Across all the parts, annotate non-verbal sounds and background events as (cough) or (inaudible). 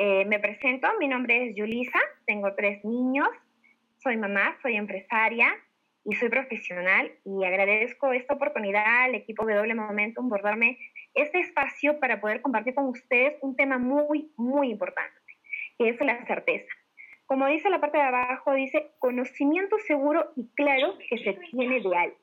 Eh, me presento, mi nombre es Yulisa, tengo tres niños, soy mamá, soy empresaria y soy profesional y agradezco esta oportunidad al equipo de Doble Momentum por darme este espacio para poder compartir con ustedes un tema muy, muy importante, que es la certeza. Como dice la parte de abajo, dice conocimiento seguro y claro que se tiene de algo.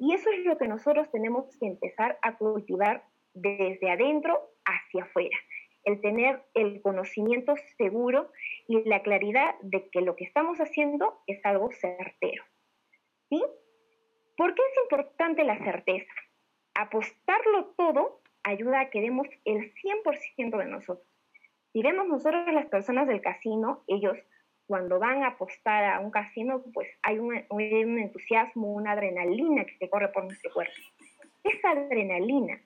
Y eso es lo que nosotros tenemos que empezar a cultivar desde adentro hacia afuera. El tener el conocimiento seguro y la claridad de que lo que estamos haciendo es algo certero. ¿Sí? ¿Por qué es importante la certeza? Apostarlo todo ayuda a que demos el 100% de nosotros. Si vemos nosotros las personas del casino, ellos cuando van a apostar a un casino, pues hay un, entusiasmo, una adrenalina que corre por nuestro cuerpo. Esa adrenalina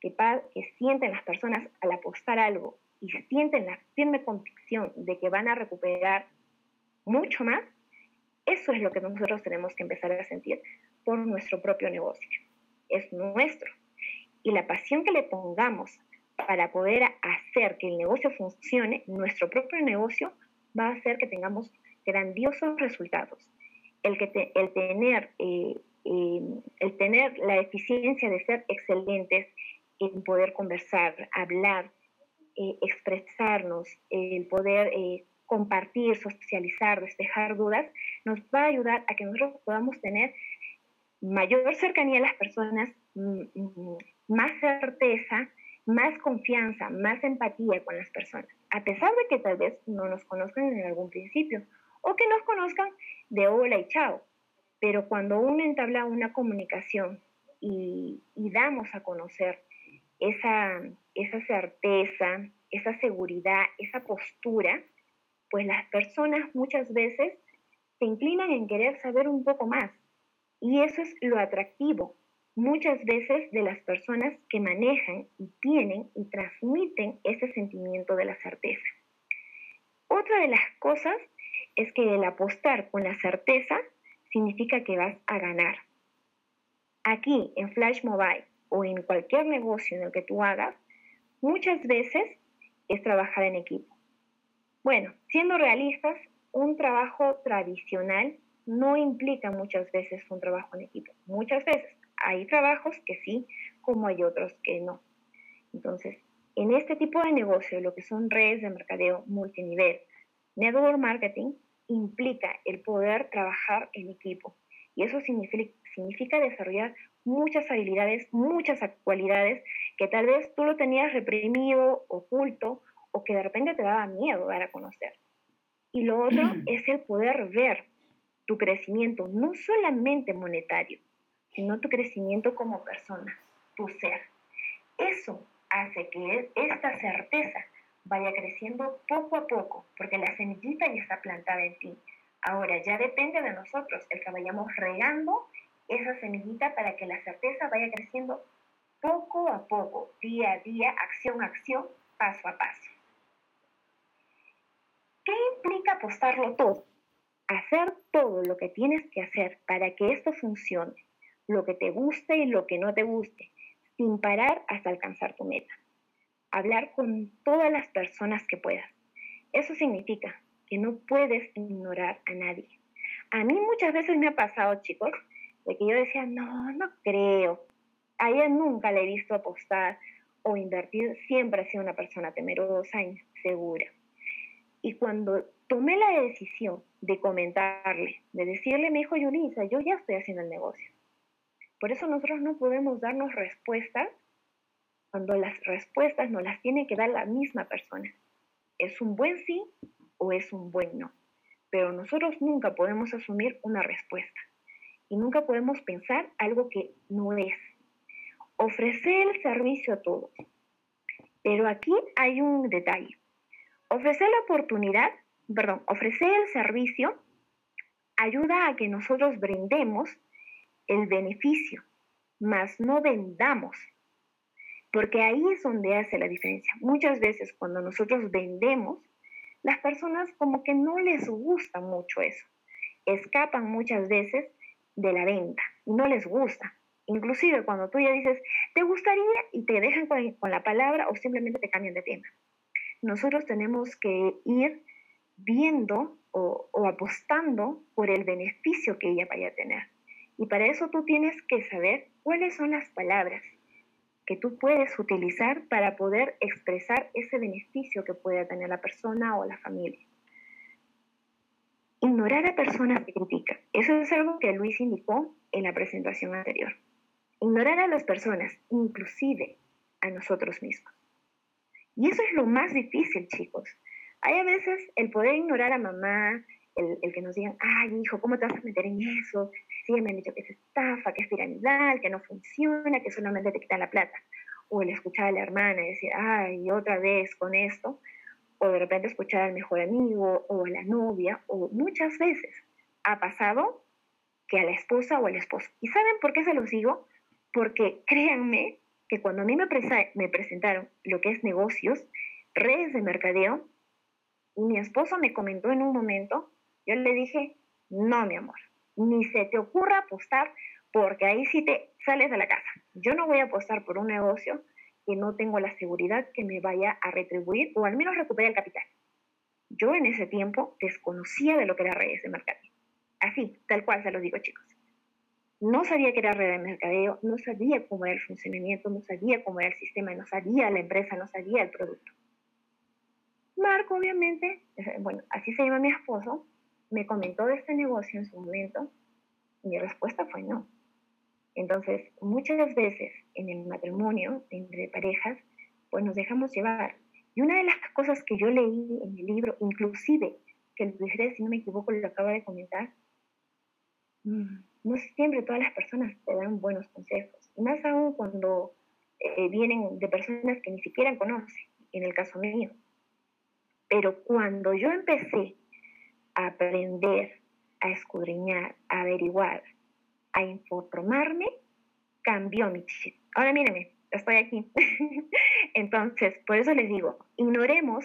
que, que sienten las personas al apostar algo y sienten la firme convicción de que van a recuperar mucho más, eso es lo que nosotros tenemos que empezar a sentir por nuestro propio negocio. Es nuestro. Y la pasión que le pongamos para poder hacer que el negocio funcione, nuestro propio negocio va a hacer que tengamos grandiosos resultados. El, que el, tener, eh, eh, el tener la eficiencia de ser excelentes en poder conversar, hablar, eh, expresarnos, el poder compartir, socializar, despejar dudas, nos va a ayudar a que nosotros podamos tener mayor cercanía a las personas, mm, mm, más certeza, más confianza, más empatía con las personas, a pesar de que tal vez no nos conozcan en algún principio o que nos conozcan de hola y chao. Pero cuando uno entabla una comunicación y, damos a conocer esa, certeza, esa seguridad, esa postura, pues las personas muchas veces se inclinan en querer saber un poco más. Y eso es lo atractivo, muchas veces de las personas que manejan y tienen y transmiten ese sentimiento de la certeza. Otra de las cosas es que el apostar con la certeza significa que vas a ganar. Aquí en Flash Mobile o en cualquier negocio en el que tú hagas, muchas veces es trabajar en equipo. Bueno, siendo realistas, un trabajo tradicional no implica muchas veces un trabajo en equipo. Muchas veces hay trabajos que sí, como hay otros que no. Entonces, en este tipo de negocio, lo que son redes de mercadeo multinivel, network marketing, implica el poder trabajar en equipo. Y eso significa, significa desarrollar muchas habilidades, muchas cualidades que tal vez tú lo tenías reprimido, oculto, o que de repente te daba miedo dar a conocer. Y lo otro (clears throat) es el poder ver tu crecimiento, no solamente monetario, sino tu crecimiento como persona, tu ser. Eso hace que esta certeza vaya creciendo poco a poco, porque la semillita ya está plantada en ti. Ahora ya depende de nosotros el que vayamos regando esa semillita para que la certeza vaya creciendo poco a poco, día a día, acción a acción, paso a paso. ¿Qué implica apostarlo todo? Hacer todo lo que tienes que hacer para que esto funcione lo que te guste y lo que no te guste, sin parar hasta alcanzar tu meta. Hablar con todas las personas que puedas. Eso significa que no puedes ignorar a nadie. A mí muchas veces me ha pasado, chicos, de que yo decía, no, no creo. A ella nunca le he visto apostar o invertir, siempre ha sido una persona temerosa, insegura. Y cuando tomé la decisión de comentarle, de decirle, me dijo Yulisa, yo ya estoy haciendo el negocio. Por eso nosotros no podemos darnos respuestas cuando las respuestas nos las tiene que dar la misma persona. ¿Es un buen sí o es un buen no? Pero nosotros nunca podemos asumir una respuesta y nunca podemos pensar algo que no es. Ofrecer el servicio a todos. Pero aquí hay un detalle. Ofrecer la oportunidad, perdón, ofrecer el servicio ayuda a que nosotros brindemos el beneficio, más no vendamos, porque ahí es donde hace la diferencia. Muchas veces cuando nosotros vendemos, las personas como que no les gusta mucho eso, escapan muchas veces de la venta y no les gusta. Inclusive cuando tú ya dices, ¿te gustaría? y te dejan con, la palabra o simplemente te cambian de tema. nosotros tenemos que ir viendo o, apostando por el beneficio que ella vaya a tener. Y para eso tú tienes que saber cuáles son las palabras que tú puedes utilizar para poder expresar ese beneficio que pueda tener la persona o la familia. Ignorar a personas que critican. Eso es algo que Luis indicó en la presentación anterior. Ignorar a las personas, inclusive a nosotros mismos. Y eso es lo más difícil, chicos. Hay a veces el poder ignorar a mamá, el, que nos digan, ay hijo, ¿cómo te vas a meter en eso? Sí, me han dicho que es estafa, que es piramidal, que no funciona, que solamente te quitan la plata. O el escuchar a la hermana decir, ay, otra vez con esto. O de repente escuchar al mejor amigo o a la novia. O muchas veces ha pasado que a la esposa o al esposo. ¿Y saben por qué se los digo? Porque créanme que cuando a mí me, me presentaron lo que es negocios, redes de mercadeo, y mi esposo me comentó en un momento, yo le dije, no, mi amor, ni se te ocurra apostar porque ahí sí te sales de la casa. Yo no voy a apostar por un negocio que no tengo la seguridad que me vaya a retribuir o al menos recuperar el capital. Yo en ese tiempo desconocía de lo que era redes de mercadeo. Así, tal cual se los digo, chicos. No sabía que era red de mercadeo, no sabía cómo era el funcionamiento, no sabía cómo era el sistema, no sabía la empresa, no sabía el producto. Marco, obviamente, (laughs) bueno, así se llama mi esposo, me comentó de este negocio en su momento mi respuesta fue no. Entonces, muchas veces en el matrimonio entre parejas, pues nos dejamos llevar. Y una de las cosas que yo leí en el libro, inclusive, que Luis si no me equivoco, lo acaba de comentar, mm, no siempre todas las personas te dan buenos consejos, más aún cuando eh, vienen de personas que ni siquiera conocen, en el caso mío. Pero cuando yo empecé a aprender, a escudriñar, a averiguar, a informarme, cambió mi chip. Ahora mírenme, estoy aquí. (laughs) Entonces, por eso les digo, ignoremos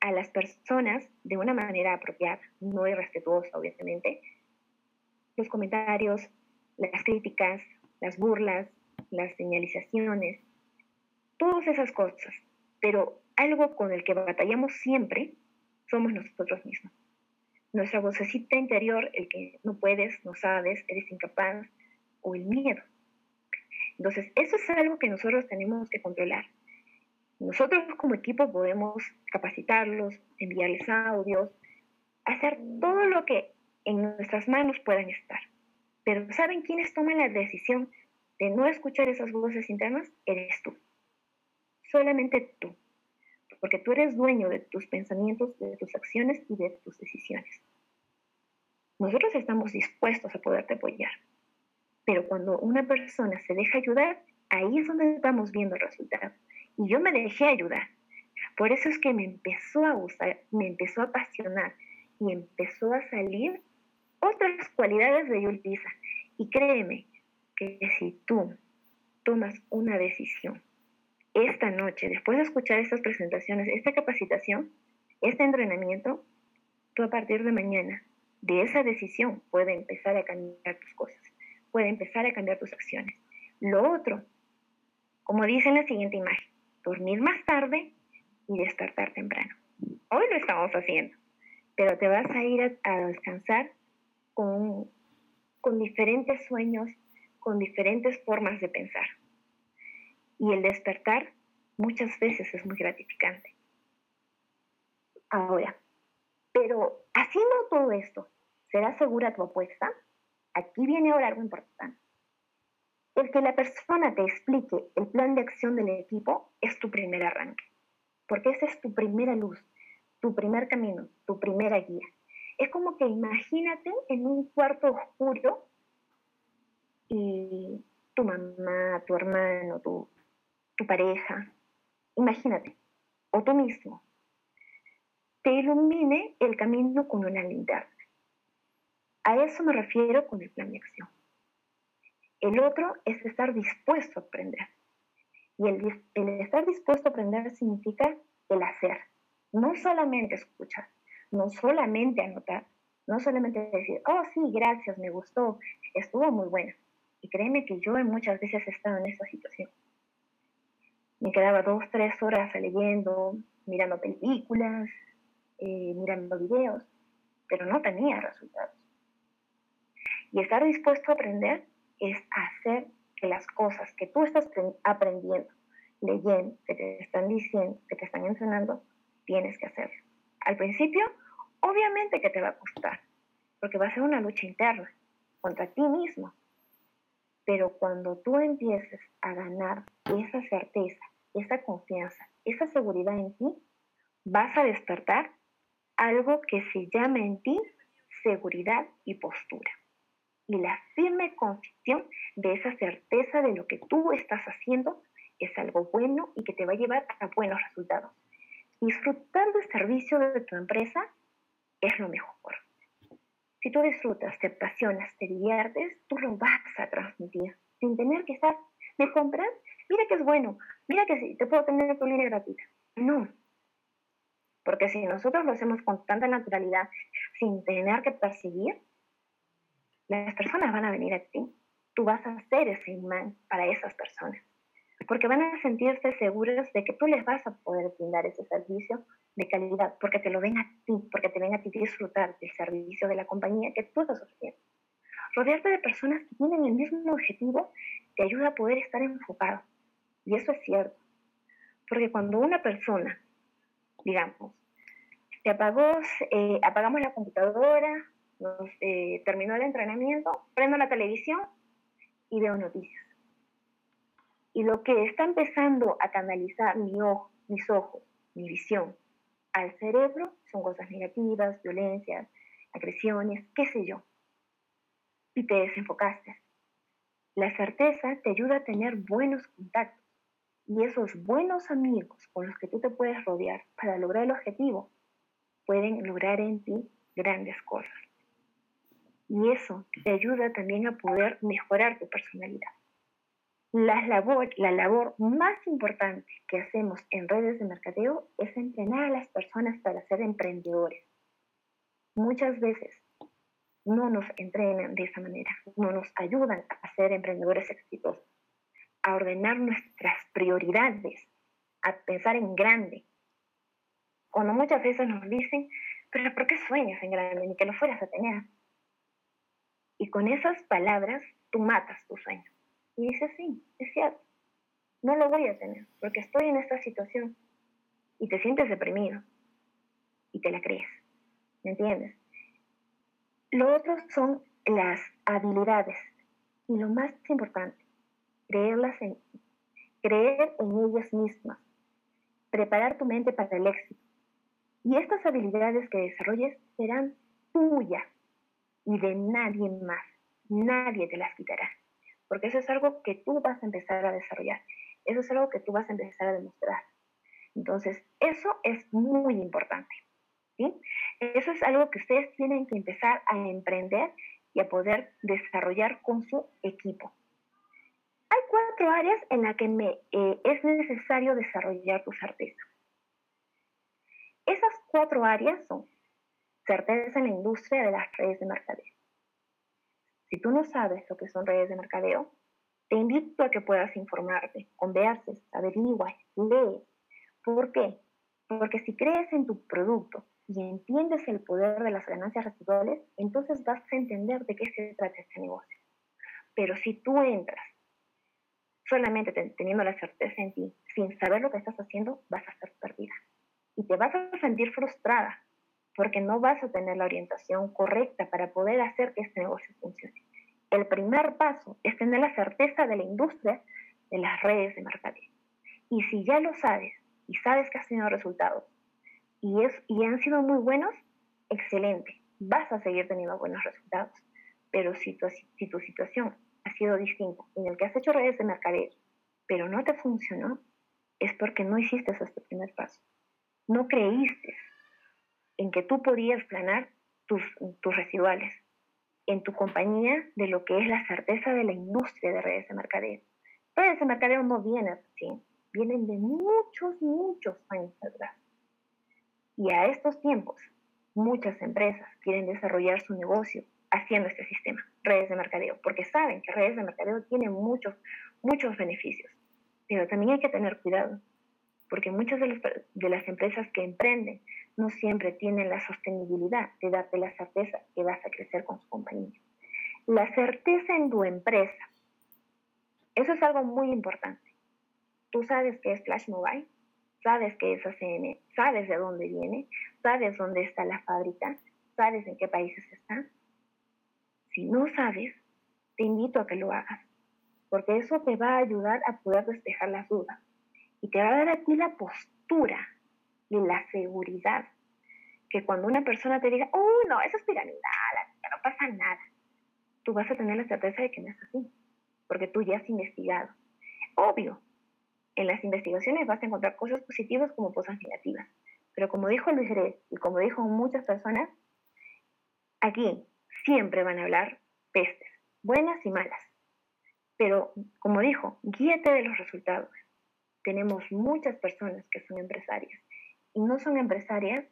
a las personas de una manera apropiada, no irrespetuosa, obviamente, los comentarios, las críticas, las burlas, las señalizaciones, todas esas cosas. Pero algo con el que batallamos siempre somos nosotros mismos. Nuestra vocecita interior, el que no puedes, no sabes, eres incapaz, o el miedo. Entonces, eso es algo que nosotros tenemos que controlar. Nosotros como equipo podemos capacitarlos, enviarles audios, hacer todo lo que en nuestras manos puedan estar. Pero ¿saben quiénes toman la decisión de no escuchar esas voces internas? Eres tú. Solamente tú. Porque tú eres dueño de tus pensamientos, de tus acciones y de tus decisiones. Nosotros estamos dispuestos a poderte apoyar. Pero cuando una persona se deja ayudar, ahí es donde estamos viendo el resultado. Y yo me dejé ayudar. Por eso es que me empezó a gustar, me empezó a apasionar y empezó a salir otras cualidades de Yulpisa. Y créeme que si tú tomas una decisión esta noche, después de escuchar estas presentaciones, esta capacitación, este entrenamiento, tú a partir de mañana, de esa decisión, puede empezar a cambiar tus cosas, puede empezar a cambiar tus acciones. Lo otro, como dice en la siguiente imagen, dormir más tarde y despertar temprano. Hoy lo estamos haciendo, pero te vas a ir a, descansar con, con diferentes sueños, con diferentes formas de pensar. Y el despertar muchas veces es muy gratificante. Ahora, pero haciendo todo esto, ¿será segura tu apuesta? Aquí viene ahora algo importante. El que la persona te explique el plan de acción del equipo es tu primer arranque, porque esa es tu primera luz, tu primer camino, tu primera guía. Es como que imagínate en un cuarto oscuro y tu mamá, tu hermano, tu, tu pareja, imagínate, o tú mismo, te ilumine el camino con una linterna. A eso me refiero con el plan de acción. El otro es estar dispuesto a aprender. Y el, estar dispuesto a aprender significa el hacer, no solamente escuchar no solamente anotar, no solamente decir, oh sí, gracias, me gustó, estuvo muy bueno. Y créeme que yo muchas veces he estado en esa situación. Me quedaba dos, tres horas leyendo, mirando películas, eh, mirando videos, pero no tenía resultados. Y estar dispuesto a aprender es hacer que las cosas que tú estás aprendiendo, leyendo, que te están diciendo, que te están entrenando, tienes que hacerlo. Al principio, obviamente que te va a costar, porque va a ser una lucha interna contra ti mismo. Pero cuando tú empieces a ganar esa certeza, esa confianza, esa seguridad en ti, vas a despertar algo que se llama en ti seguridad y postura. Y la firme convicción de esa certeza de lo que tú estás haciendo es algo bueno y que te va a llevar a buenos resultados. Disfrutar del servicio de tu empresa es lo mejor. Si tú disfrutas, te apasionas, te diviertes, tú lo vas a transmitir sin tener que estar, ¿me compras? Mira que es bueno, mira que sí, te puedo tener tu línea gratuita. No. Porque si nosotros lo hacemos con tanta naturalidad, sin tener que perseguir, las personas van a venir a ti. Tú vas a ser ese imán para esas personas. Porque van a sentirse seguros de que tú les vas a poder brindar ese servicio de calidad, porque te lo ven a ti, porque te ven a ti disfrutar del servicio de la compañía que tú estás ofreciendo. Rodearte de personas que tienen el mismo objetivo te ayuda a poder estar enfocado. Y eso es cierto. Porque cuando una persona, digamos, se eh, apagamos la computadora, eh, terminó el entrenamiento, prendo la televisión y veo noticias. Y lo que está empezando a canalizar mi ojo, mis ojos, mi visión, al cerebro son cosas negativas, violencias, agresiones, qué sé yo. Y te desenfocaste. La certeza te ayuda a tener buenos contactos y esos buenos amigos con los que tú te puedes rodear para lograr el objetivo pueden lograr en ti grandes cosas. Y eso te ayuda también a poder mejorar tu personalidad. La labor, la labor más importante que hacemos en redes de mercadeo es entrenar a las personas para ser emprendedores. Muchas veces no nos entrenan de esa manera, no nos ayudan a ser emprendedores exitosos, a ordenar nuestras prioridades, a pensar en grande. Cuando muchas veces nos dicen, pero ¿por qué sueñas en grande? Ni que lo fueras a tener. Y con esas palabras tú matas tu sueño. Y dices, sí, es cierto, no lo voy a tener porque estoy en esta situación. Y te sientes deprimido y te la crees. ¿Me entiendes? Lo otro son las habilidades y lo más importante, creerlas en, creer en ellas mismas, preparar tu mente para el éxito. Y estas habilidades que desarrolles serán tuyas y de nadie más. Nadie te las quitará porque eso es algo que tú vas a empezar a desarrollar, eso es algo que tú vas a empezar a demostrar. Entonces, eso es muy importante. ¿sí? Eso es algo que ustedes tienen que empezar a emprender y a poder desarrollar con su equipo. Cuatro áreas en las que me, eh, es necesario desarrollar tu certeza. Esas cuatro áreas son certeza en la industria de las redes de mercadeo, si tú no sabes lo que son redes de mercadeo, te invito a que puedas informarte, converses, averiguas, lees. ¿Por qué? Porque si crees en tu producto y entiendes el poder de las ganancias residuales, entonces vas a entender de qué se trata este negocio. Pero si tú entras solamente teniendo la certeza en ti, sin saber lo que estás haciendo, vas a ser perdida. Y te vas a sentir frustrada porque no vas a tener la orientación correcta para poder hacer que este negocio funcione. El primer paso es tener la certeza de la industria de las redes de mercadeo. Y si ya lo sabes y sabes que has tenido resultados y, es, y han sido muy buenos, excelente, vas a seguir teniendo buenos resultados. Pero si tu, si tu situación sido distinta, en el que has hecho redes de mercadeo, pero no te funcionó, es porque no hiciste este primer paso. No creíste en que tú podías planar tus, tus residuales en tu compañía de lo que es la certeza de la industria de redes de mercadeo. Redes de mercadeo no vienen así, vienen de muchos, muchos años atrás. Y a estos tiempos, muchas empresas quieren desarrollar su negocio haciendo este sistema, redes de mercadeo, porque saben que redes de mercadeo tienen muchos, muchos beneficios. Pero también hay que tener cuidado, porque muchas de, las empresas que emprenden no siempre tienen la sostenibilidad de darte la certeza que vas a crecer con su compañía. La certeza en tu empresa, eso es algo muy importante. Tú sabes qué es Flash Mobile, sabes qué es ACN, sabes de dónde viene, sabes dónde está la fábrica, sabes en qué países está. Si no sabes, te invito a que lo hagas, porque eso te va a ayudar a poder despejar las dudas y te va a dar a ti la postura y la seguridad que cuando una persona te diga, oh, no, eso es piramidal, no pasa nada, tú vas a tener la certeza de que no es así, porque tú ya has investigado. Obvio, en las investigaciones vas a encontrar cosas positivas como cosas negativas, pero como dijo Luis Rey y como dijo muchas personas, aquí siempre van a hablar pestes, buenas y malas. Pero como dijo, guíate de los resultados. Tenemos muchas personas que son empresarias y no son empresarias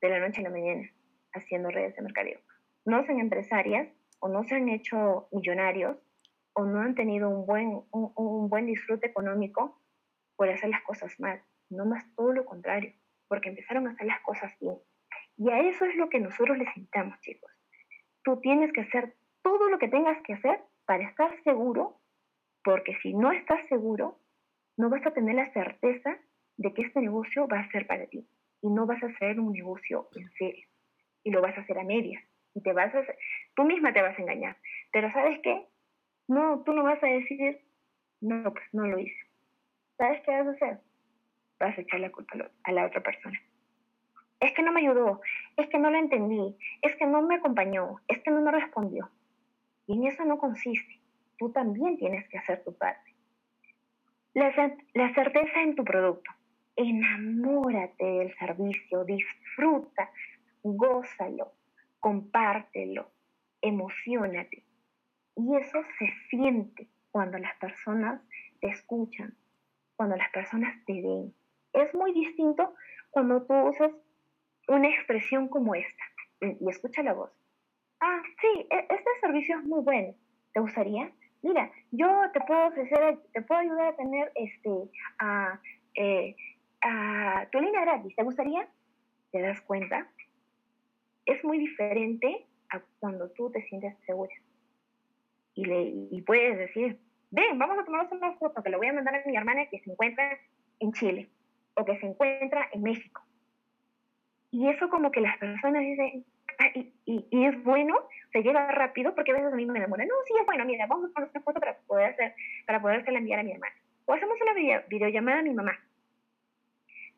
de la noche a la mañana haciendo redes de mercadeo. No son empresarias o no se han hecho millonarios o no han tenido un buen, un, buen disfrute económico por hacer las cosas mal, no más todo lo contrario, porque empezaron a hacer las cosas bien. Y a eso es lo que nosotros les invitamos, chicos. Tú tienes que hacer todo lo que tengas que hacer para estar seguro, porque si no estás seguro, no vas a tener la certeza de que este negocio va a ser para ti y no vas a hacer un negocio en serio y lo vas a hacer a medias y te vas a tú misma te vas a engañar. Pero ¿sabes qué? No, tú no vas a decir, no, pues no lo hice. ¿Sabes qué vas a hacer? Vas a echar la culpa a la otra persona. Es que no me ayudó, es que no lo entendí, es que no me acompañó, es que no me respondió. Y en eso no consiste. Tú también tienes que hacer tu parte. La, la certeza en tu producto. Enamórate del servicio, disfruta, gózalo compártelo, emocionate. Y eso se siente cuando las personas te escuchan, cuando las personas te ven. Es muy distinto cuando tú usas una expresión como esta y escucha la voz. Ah, sí, e, este servicio es muy bueno. ¿Te gustaría? Mira, yo te puedo ofrecer, te puedo ayudar a tener este, a, eh, a tu línea gratis. ¿Te gustaría? ¿Te das cuenta? es muy diferente a cuando tú te sientes segura. Y, le, y puedes decir, ven, vamos a tomarnos una foto que le voy a mandar a mi hermana que se encuentra en Chile o que se encuentra en México. Y eso como que las personas dicen, ah, y, y, es bueno, se lleva rápido, porque a veces a mí me demora, no, sí es bueno, mira, vamos a poner una foto para poder hacer, para poder enviar a mi hermana. O hacemos una videollamada a mi mamá,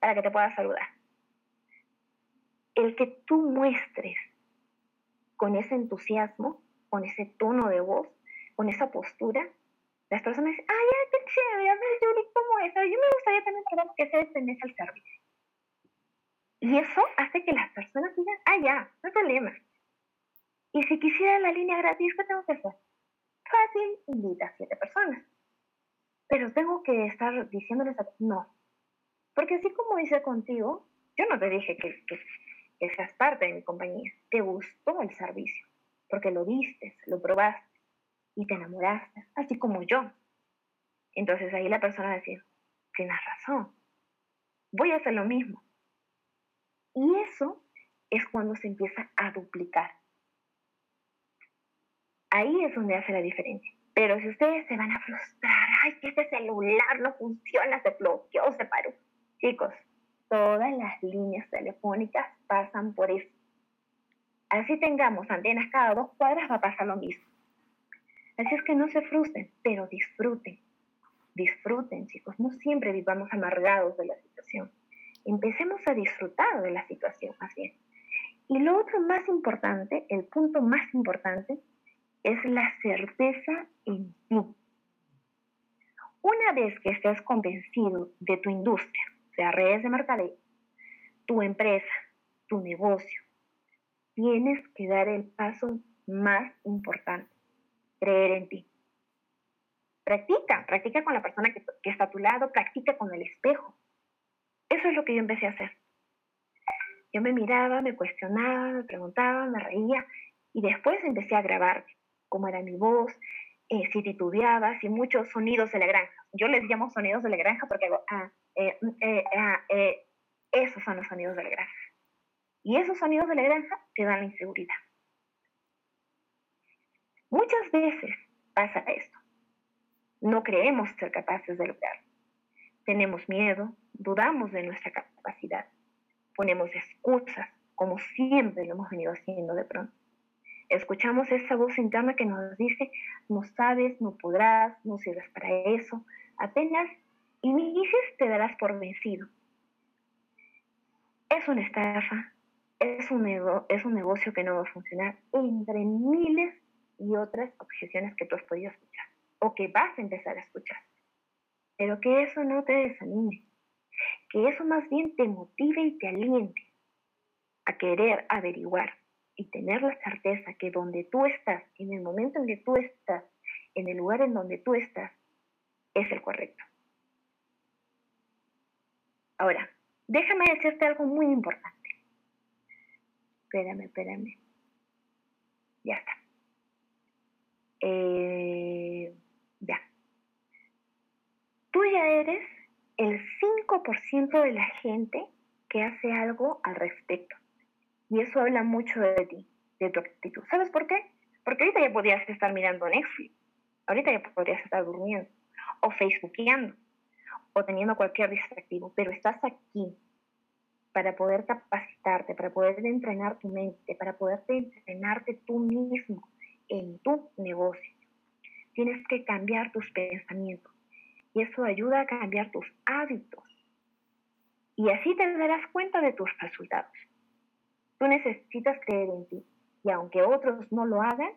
para que te pueda saludar el que tú muestres con ese entusiasmo, con ese tono de voz, con esa postura, las personas dicen, ay, qué chévere, a ver, Yuri, ¿cómo es? Yo me gustaría también saber que se pertenece al servicio. Y eso hace que las personas digan, ah, ya, no hay problema. Y si quisiera la línea gratis, ¿qué tengo que hacer? Fácil, invita a siete personas. Pero tengo que estar diciéndoles, a... no. Porque así como hice contigo, yo no te dije que, que, que seas parte de mi compañía. Te gustó el servicio, porque lo viste, lo probaste y te enamoraste, así como yo. Entonces ahí la persona va a decir, tienes razón, voy a hacer lo mismo. Y eso es cuando se empieza a duplicar. Ahí es donde hace la diferencia. Pero si ustedes se van a frustrar, ay, que este celular no funciona, se bloqueó, se paró. Chicos, todas las líneas telefónicas pasan por eso. Así tengamos antenas cada dos cuadras, va a pasar lo mismo. Así es que no se frustren, pero disfruten. Disfruten, chicos. No siempre vivamos amargados de la situación. Empecemos a disfrutar de la situación, así es. Y lo otro más importante, el punto más importante, es la certeza en ti. Una vez que estés convencido de tu industria, sea redes de mercadeo, tu empresa, tu negocio, tienes que dar el paso más importante, creer en ti. Practica, practica con la persona que, que está a tu lado, practica con el espejo. Eso es lo que yo empecé a hacer. Yo me miraba, me cuestionaba, me preguntaba, me reía y después empecé a grabar cómo era mi voz, eh, si titubeaba, si muchos sonidos de la granja. Yo les llamo sonidos de la granja porque hago, ah, eh, eh, ah, esos son los sonidos de la granja. Y esos sonidos de la granja te dan la inseguridad. Muchas veces pasa esto. No creemos ser capaces de lograrlo. Tenemos miedo, dudamos de nuestra capacidad, ponemos excusas, como siempre lo hemos venido haciendo de pronto. Escuchamos esa voz interna que nos dice, no sabes, no podrás, no sirves para eso, apenas inicias te darás por vencido. Es una estafa, es un, es un negocio que no va a funcionar entre miles y otras objeciones que tú has podido escuchar o que vas a empezar a escuchar. Pero que eso no te desanime, que eso más bien te motive y te aliente a querer averiguar y tener la certeza que donde tú estás, en el momento en que tú estás, en el lugar en donde tú estás, es el correcto. Ahora, déjame decirte algo muy importante. Espérame, espérame. Ya está. Eh, ya. Tú ya eres el 5% de la gente que hace algo al respecto. Y eso habla mucho de ti, de tu actitud. ¿Sabes por qué? Porque ahorita ya podrías estar mirando Netflix, ahorita ya podrías estar durmiendo, o facebookeando, o teniendo cualquier distractivo, pero estás aquí para poder capacitarte, para poder entrenar tu mente, para poder entrenarte tú mismo en tu negocio. Tienes que cambiar tus pensamientos y eso ayuda a cambiar tus hábitos. Y así te darás cuenta de tus resultados. Tú necesitas creer en ti. Y aunque otros no lo hagan,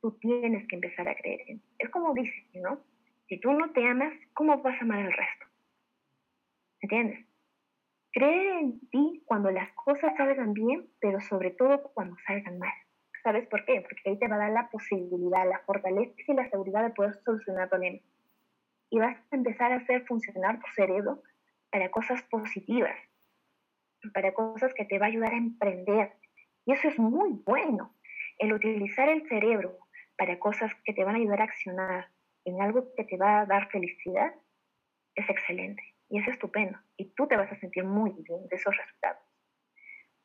tú tienes que empezar a creer en ti. Es como dicen, ¿no? Si tú no te amas, ¿cómo vas a amar al resto? ¿Entiendes? Creer en ti cuando las cosas salgan bien, pero sobre todo cuando salgan mal. ¿Sabes por qué? Porque ahí te va a dar la posibilidad, la fortaleza y la seguridad de poder solucionar problemas. Y vas a empezar a hacer funcionar tu cerebro para cosas positivas, para cosas que te va a ayudar a emprender. Y eso es muy bueno. El utilizar el cerebro para cosas que te van a ayudar a accionar en algo que te va a dar felicidad es excelente y es estupendo. Y tú te vas a sentir muy bien de esos resultados.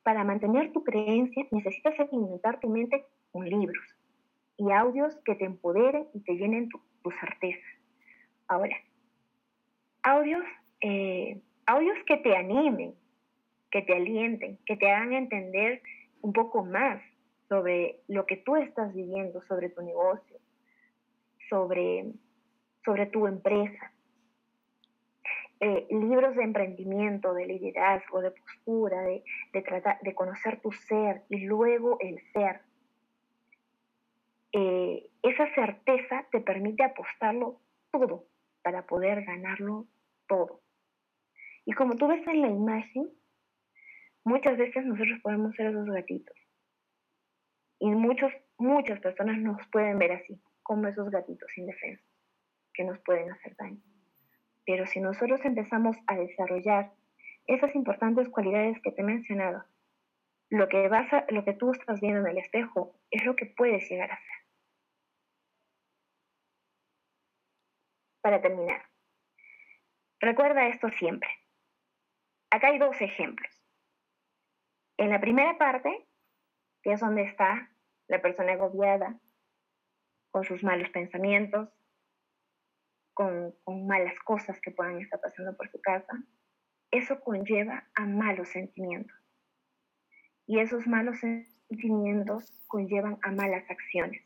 Para mantener tu creencia necesitas alimentar tu mente con libros y audios que te empoderen y te llenen tu, certeza. Ahora, audios, eh, audios que te animen, que te alienten, que te hagan entender un poco más sobre lo que tú estás viviendo, sobre tu negocio, sobre, sobre tu empresa. Eh, libros de emprendimiento, de liderazgo, de postura, de, tratar, de conocer tu ser y luego el ser. Eh, esa certeza te permite apostarlo todo para poder ganarlo todo. Y como tú ves en la imagen, Muchas veces nosotros podemos ser esos gatitos. Y muchos, muchas personas nos pueden ver así, como esos gatitos indefensos, que nos pueden hacer daño. Pero si nosotros empezamos a desarrollar esas importantes cualidades que te he mencionado, lo que, vas lo que tú estás viendo en el espejo es lo que puedes llegar a ser. Para terminar, recuerda esto siempre. Acá hay dos ejemplos. En la primera parte, que es donde está la persona agobiada, con sus malos pensamientos, con, malas cosas que puedan estar pasando por su casa, eso conlleva a malos sentimientos. Y esos malos sentimientos conllevan a malas acciones.